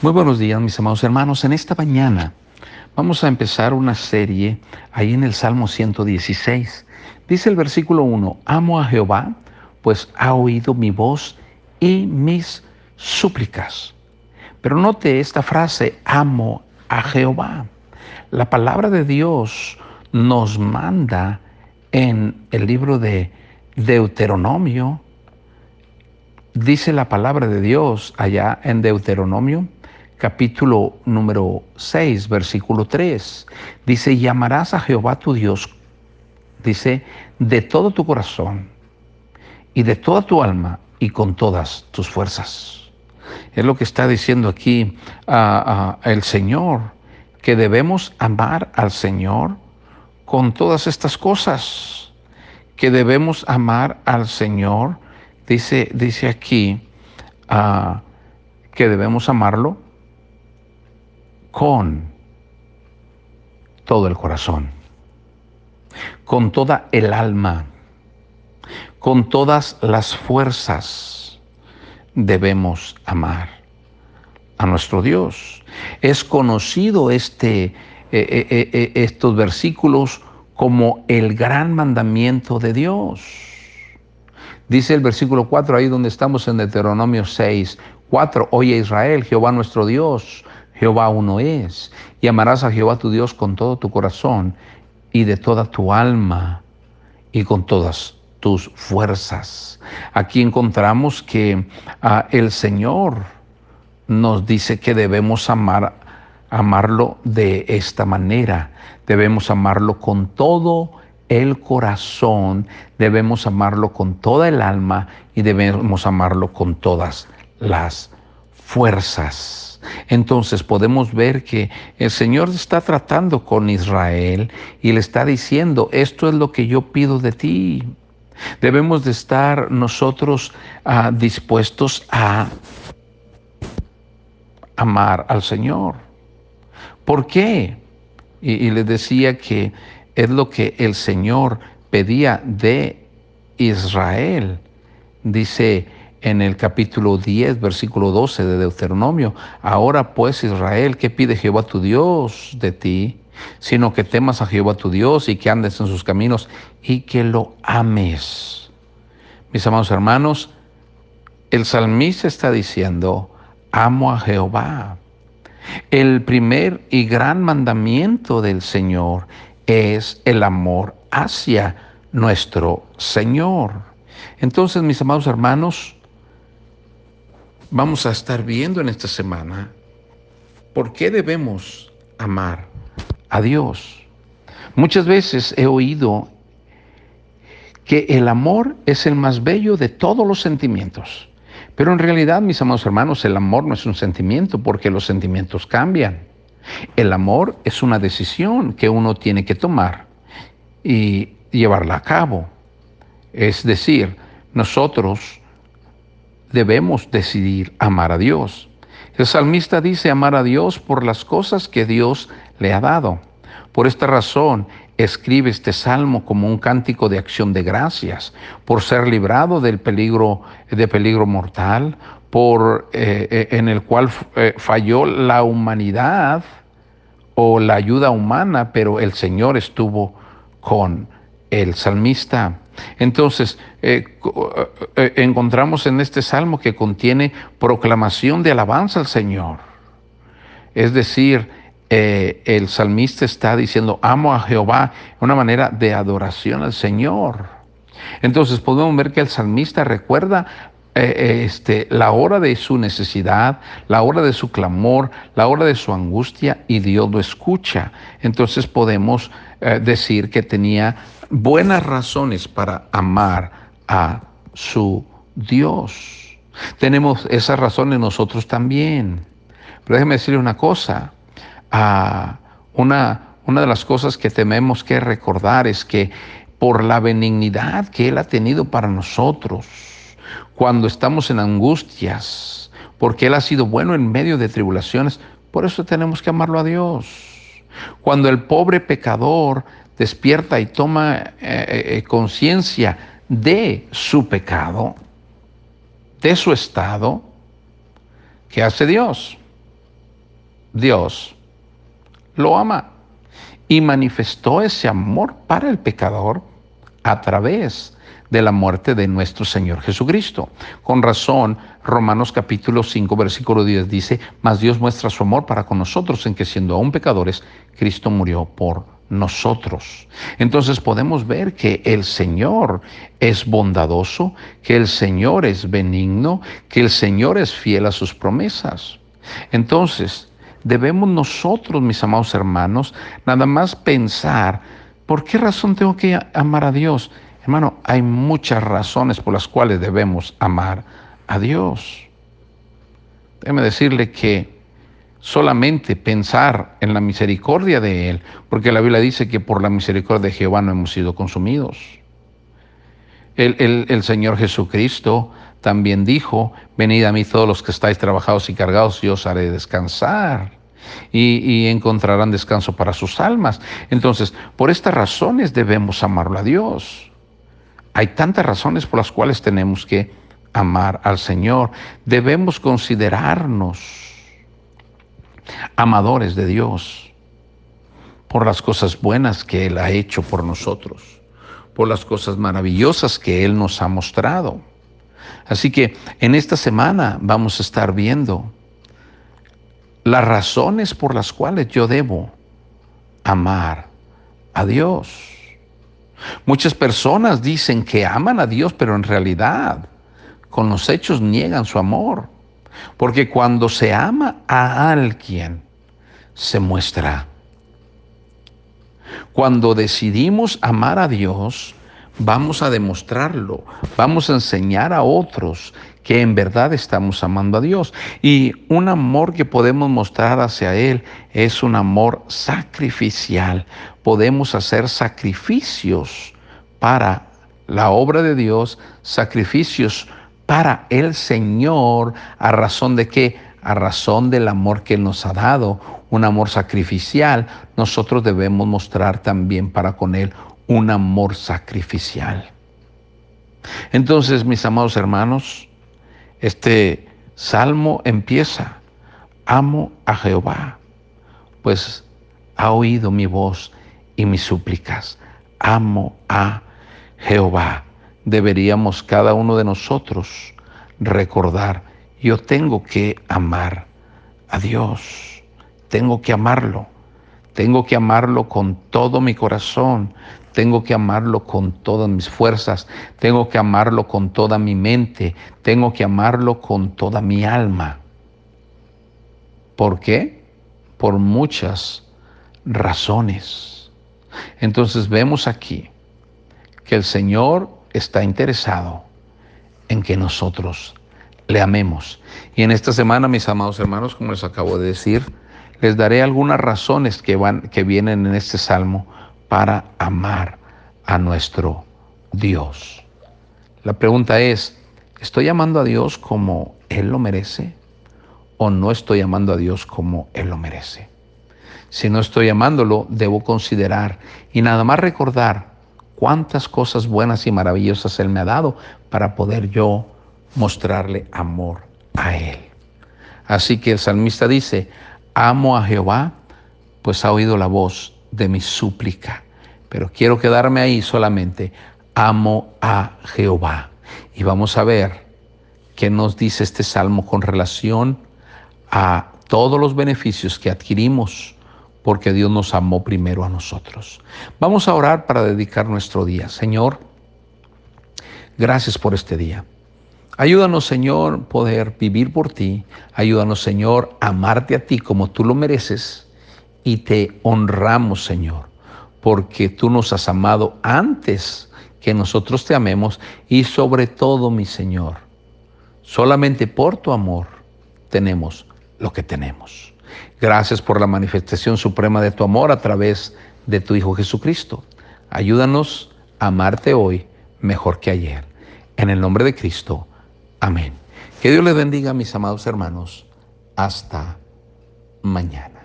Muy buenos días, mis amados hermanos. En esta mañana vamos a empezar una serie ahí en el Salmo 116. Dice el versículo 1, amo a Jehová, pues ha oído mi voz y mis súplicas. Pero note esta frase, amo a Jehová. La palabra de Dios nos manda en el libro de Deuteronomio, dice la palabra de Dios allá en Deuteronomio capítulo número 6, versículo 3. Dice, llamarás a Jehová tu Dios, dice, de todo tu corazón y de toda tu alma y con todas tus fuerzas. Es lo que está diciendo aquí el Señor, que debemos amar al Señor con todas estas cosas, que debemos amar al Señor, dice, dice aquí, que debemos amarlo con todo el corazón, con toda el alma, con todas las fuerzas debemos amar a nuestro Dios. Es conocido este, eh, eh, eh, estos versículos como el gran mandamiento de Dios. Dice el versículo 4, ahí donde estamos en Deuteronomio 6, 4, oye Israel, Jehová nuestro Dios, Jehová uno es. Y amarás a Jehová tu Dios con todo tu corazón y de toda tu alma y con todas tus fuerzas. Aquí encontramos que ah, el Señor nos dice que debemos amar, amarlo de esta manera. Debemos amarlo con todo el corazón, debemos amarlo con toda el alma y debemos amarlo con todas las fuerzas. Entonces podemos ver que el Señor está tratando con Israel y le está diciendo, esto es lo que yo pido de ti. Debemos de estar nosotros ah, dispuestos a amar al Señor. ¿Por qué? Y, y les decía que es lo que el Señor pedía de Israel. Dice, en el capítulo 10, versículo 12 de Deuteronomio. Ahora pues Israel, ¿qué pide Jehová tu Dios de ti? Sino que temas a Jehová tu Dios y que andes en sus caminos y que lo ames. Mis amados hermanos, el salmista está diciendo, amo a Jehová. El primer y gran mandamiento del Señor es el amor hacia nuestro Señor. Entonces, mis amados hermanos, vamos a estar viendo en esta semana por qué debemos amar a Dios. Muchas veces he oído que el amor es el más bello de todos los sentimientos. Pero en realidad, mis amados hermanos, el amor no es un sentimiento porque los sentimientos cambian. El amor es una decisión que uno tiene que tomar y llevarla a cabo. Es decir, nosotros debemos decidir amar a Dios. El salmista dice amar a Dios por las cosas que Dios le ha dado. Por esta razón, escribe este salmo como un cántico de acción de gracias, por ser librado del peligro, de peligro mortal, por, eh, eh, en el cual eh, falló la humanidad o la ayuda humana, pero el Señor estuvo con el salmista. Entonces, eh, eh, encontramos en este salmo que contiene proclamación de alabanza al Señor. Es decir, eh, el salmista está diciendo, amo a Jehová, una manera de adoración al Señor. Entonces podemos ver que el salmista recuerda este, la hora de su necesidad, la hora de su clamor, la hora de su angustia y Dios lo escucha. Entonces podemos decir que tenía buenas razones para amar a su Dios. Tenemos esas razones nosotros también. Pero déjeme decirle una cosa. Ah, una, una de las cosas que tenemos que recordar es que por la benignidad que Él ha tenido para nosotros, cuando estamos en angustias, porque Él ha sido bueno en medio de tribulaciones, por eso tenemos que amarlo a Dios. Cuando el pobre pecador despierta y toma eh, eh, eh, conciencia de su pecado, de su estado, ¿qué hace Dios? Dios lo ama y manifestó ese amor para el pecador a través de la muerte de nuestro Señor Jesucristo. Con razón, Romanos capítulo 5, versículo 10 dice, mas Dios muestra su amor para con nosotros en que siendo aún pecadores, Cristo murió por nosotros. Entonces podemos ver que el Señor es bondadoso, que el Señor es benigno, que el Señor es fiel a sus promesas. Entonces, debemos nosotros, mis amados hermanos, nada más pensar, ¿por qué razón tengo que amar a Dios? Hermano, hay muchas razones por las cuales debemos amar a Dios. Déjeme decirle que solamente pensar en la misericordia de Él, porque la Biblia dice que por la misericordia de Jehová no hemos sido consumidos. El, el, Señor Jesucristo también dijo, venid a mí todos los que estáis trabajados y cargados, yo os haré descansar. Y, y, encontrarán descanso para sus almas. Entonces, por estas razones debemos amarlo a Dios. Hay tantas razones por las cuales tenemos que amar al Señor. Debemos considerarnos amadores de Dios, por las cosas buenas que Él ha hecho por nosotros, por las cosas maravillosas que Él nos ha mostrado. Así que en esta semana vamos a estar viendo las razones por las cuales yo debo amar a Dios. Muchas personas dicen que aman a Dios, pero en realidad con los hechos niegan su amor. Porque cuando se ama a alguien, se muestra. Cuando decidimos amar a Dios, vamos a demostrarlo, vamos a enseñar a otros que en verdad estamos amando a Dios. Y un amor que podemos mostrar hacia Él es un amor sacrificial. Podemos hacer sacrificios para la obra de Dios, sacrificios para el Señor, a razón de qué? A razón del amor que nos ha dado, un amor sacrificial, nosotros debemos mostrar también para con Él un amor sacrificial. Entonces, mis amados hermanos, este salmo empieza, amo a Jehová, pues ha oído mi voz y mis súplicas, amo a Jehová deberíamos cada uno de nosotros recordar, yo tengo que amar a Dios, tengo que amarlo, tengo que amarlo con todo mi corazón, tengo que amarlo con todas mis fuerzas, tengo que amarlo con toda mi mente, tengo que amarlo con toda mi alma. ¿Por qué? Por muchas razones. Entonces vemos aquí que el Señor está interesado en que nosotros le amemos. Y en esta semana, mis amados hermanos, como les acabo de decir, les daré algunas razones que, van, que vienen en este salmo para amar a nuestro Dios. La pregunta es, ¿estoy amando a Dios como Él lo merece o no estoy amando a Dios como Él lo merece? Si no estoy amándolo, debo considerar y nada más recordar cuántas cosas buenas y maravillosas Él me ha dado para poder yo mostrarle amor a Él. Así que el salmista dice, amo a Jehová, pues ha oído la voz de mi súplica. Pero quiero quedarme ahí solamente, amo a Jehová. Y vamos a ver qué nos dice este salmo con relación a todos los beneficios que adquirimos porque Dios nos amó primero a nosotros. Vamos a orar para dedicar nuestro día. Señor, gracias por este día. Ayúdanos, Señor, poder vivir por ti. Ayúdanos, Señor, amarte a ti como tú lo mereces. Y te honramos, Señor, porque tú nos has amado antes que nosotros te amemos. Y sobre todo, mi Señor, solamente por tu amor tenemos lo que tenemos. Gracias por la manifestación suprema de tu amor a través de tu Hijo Jesucristo. Ayúdanos a amarte hoy mejor que ayer. En el nombre de Cristo. Amén. Que Dios les bendiga, mis amados hermanos. Hasta mañana.